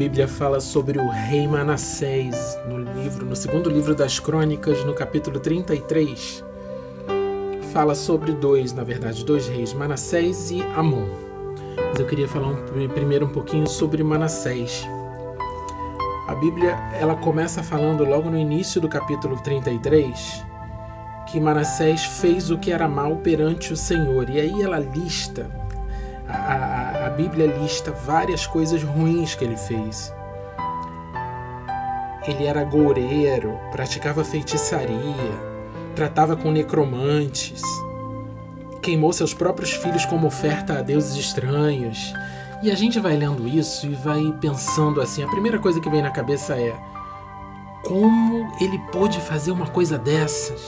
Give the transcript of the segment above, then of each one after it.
Bíblia fala sobre o rei Manassés no livro, no segundo livro das Crônicas, no capítulo 33. Fala sobre dois, na verdade, dois reis, Manassés e Amon. Mas eu queria falar um, primeiro um pouquinho sobre Manassés. A Bíblia, ela começa falando logo no início do capítulo 33 que Manassés fez o que era mal perante o Senhor. E aí ela lista a, a, a Bíblia lista várias coisas ruins que ele fez. Ele era goureiro, praticava feitiçaria, tratava com necromantes, queimou seus próprios filhos como oferta a deuses estranhos. E a gente vai lendo isso e vai pensando assim: a primeira coisa que vem na cabeça é como ele pôde fazer uma coisa dessas?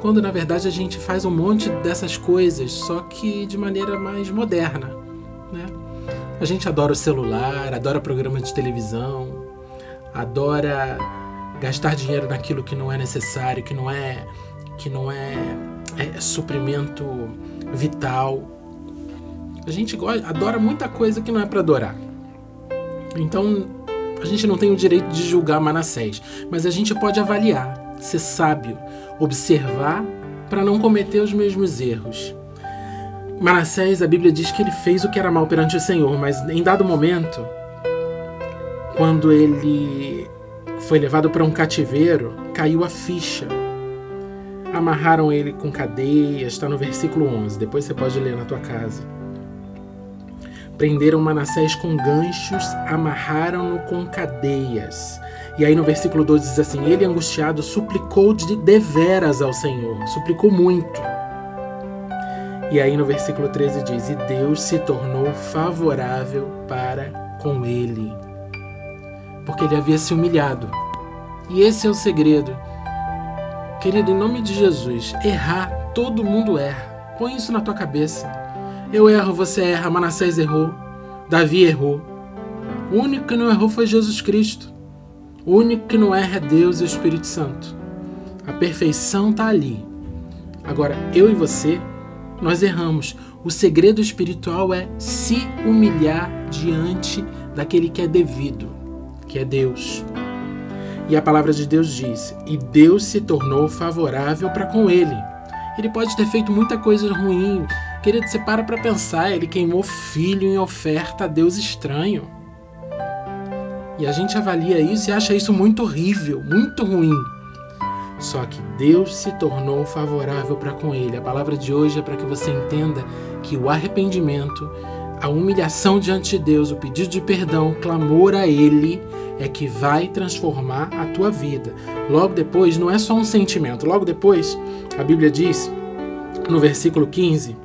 quando na verdade a gente faz um monte dessas coisas, só que de maneira mais moderna. A gente adora o celular, adora programa de televisão, adora gastar dinheiro naquilo que não é necessário, que não é que não é, é suprimento vital. A gente adora muita coisa que não é para adorar. Então a gente não tem o direito de julgar Manassés, mas a gente pode avaliar ser sábio, observar para não cometer os mesmos erros. Manassés, a Bíblia diz que ele fez o que era mal perante o Senhor, mas em dado momento, quando ele foi levado para um cativeiro, caiu a ficha. Amarraram ele com cadeias, está no versículo 11, depois você pode ler na tua casa. Prenderam Manassés com ganchos, amarraram-no com cadeias e aí no versículo 12 diz assim: Ele angustiado suplicou de deveras ao Senhor, suplicou muito. E aí no versículo 13 diz: E Deus se tornou favorável para com ele, porque ele havia se humilhado. E esse é o segredo. Querido, em nome de Jesus, errar, todo mundo erra. Põe isso na tua cabeça. Eu erro, você erra, Manassés errou, Davi errou. O único que não errou foi Jesus Cristo. O único que não erra é Deus e o Espírito Santo. A perfeição está ali. Agora, eu e você, nós erramos. O segredo espiritual é se humilhar diante daquele que é devido, que é Deus. E a palavra de Deus diz: E Deus se tornou favorável para com ele. Ele pode ter feito muita coisa ruim. Querido, você para para pensar, ele queimou filho em oferta a Deus estranho. E a gente avalia isso e acha isso muito horrível, muito ruim. Só que Deus se tornou favorável para com ele. A palavra de hoje é para que você entenda que o arrependimento, a humilhação diante de Deus, o pedido de perdão, o clamor a Ele é que vai transformar a tua vida. Logo depois, não é só um sentimento. Logo depois, a Bíblia diz, no versículo 15,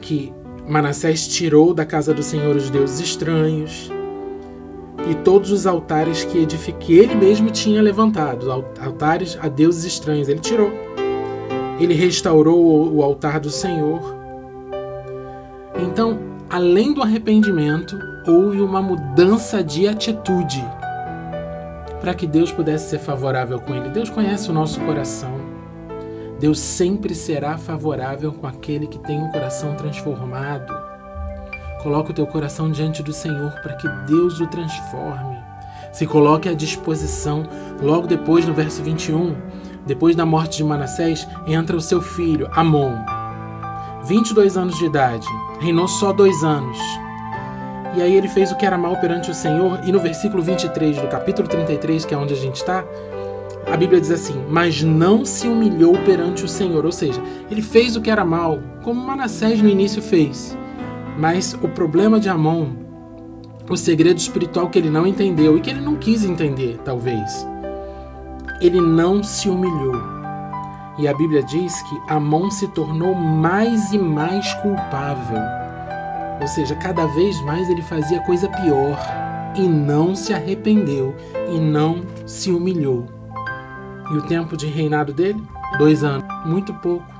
que Manassés tirou da casa do Senhor os deuses estranhos, e todos os altares que, que ele mesmo tinha levantado, altares a deuses estranhos, ele tirou. Ele restaurou o altar do Senhor. Então, além do arrependimento, houve uma mudança de atitude para que Deus pudesse ser favorável com ele. Deus conhece o nosso coração. Deus sempre será favorável com aquele que tem um coração transformado. Coloque o teu coração diante do Senhor para que Deus o transforme. Se coloque à disposição. Logo depois, no verso 21, depois da morte de Manassés, entra o seu filho, Amon. 22 anos de idade, reinou só dois anos. E aí ele fez o que era mal perante o Senhor, e no versículo 23 do capítulo 33, que é onde a gente está, a Bíblia diz assim: Mas não se humilhou perante o Senhor. Ou seja, ele fez o que era mal, como Manassés no início fez. Mas o problema de Amon, o segredo espiritual que ele não entendeu e que ele não quis entender, talvez, ele não se humilhou. E a Bíblia diz que Amon se tornou mais e mais culpável. Ou seja, cada vez mais ele fazia coisa pior e não se arrependeu e não se humilhou. E o tempo de reinado dele? Dois anos. Muito pouco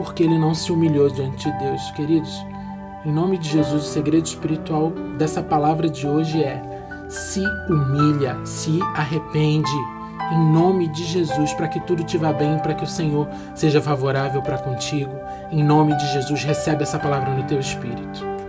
porque ele não se humilhou diante de Deus. Queridos, em nome de Jesus, o segredo espiritual dessa palavra de hoje é: se humilha, se arrepende, em nome de Jesus, para que tudo te vá bem, para que o Senhor seja favorável para contigo. Em nome de Jesus, recebe essa palavra no teu espírito.